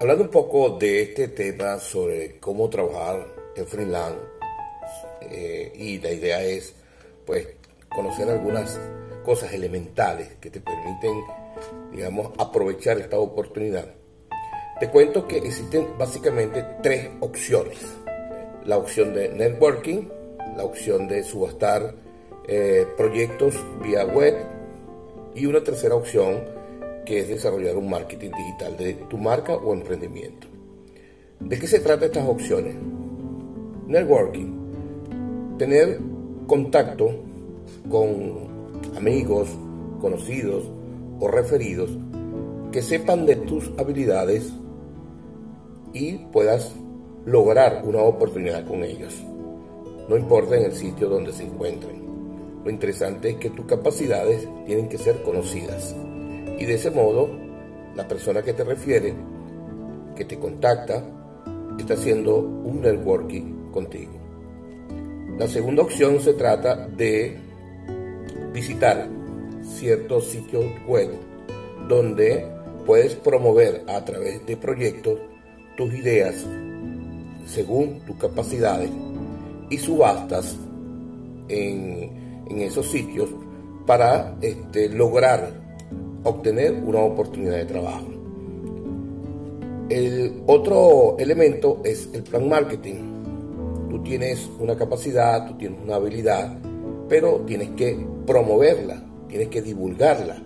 Hablando un poco de este tema sobre cómo trabajar en freelance, eh, y la idea es pues conocer algunas cosas elementales que te permiten, digamos, aprovechar esta oportunidad. Te cuento que existen básicamente tres opciones. La opción de networking, la opción de subastar eh, proyectos vía web y una tercera opción que es desarrollar un marketing digital de tu marca o emprendimiento. ¿De qué se trata estas opciones? Networking. Tener contacto con amigos, conocidos o referidos que sepan de tus habilidades y puedas lograr una oportunidad con ellos. No importa en el sitio donde se encuentren. Lo interesante es que tus capacidades tienen que ser conocidas. Y de ese modo, la persona que te refiere, que te contacta, está haciendo un networking contigo. La segunda opción se trata de visitar ciertos sitios web donde puedes promover a través de proyectos tus ideas según tus capacidades y subastas en, en esos sitios para este, lograr obtener una oportunidad de trabajo. El otro elemento es el plan marketing. Tú tienes una capacidad, tú tienes una habilidad, pero tienes que promoverla, tienes que divulgarla.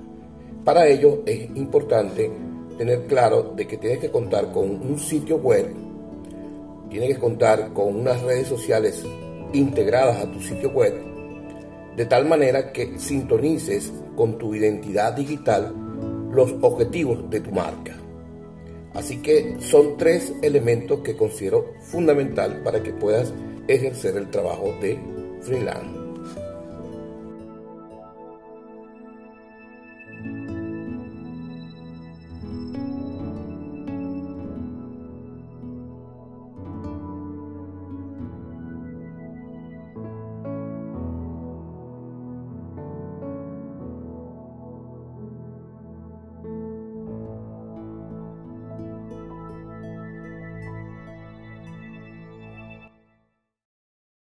Para ello es importante tener claro de que tienes que contar con un sitio web, tienes que contar con unas redes sociales integradas a tu sitio web, de tal manera que sintonices con tu identidad digital los objetivos de tu marca. Así que son tres elementos que considero fundamental para que puedas ejercer el trabajo de freelance.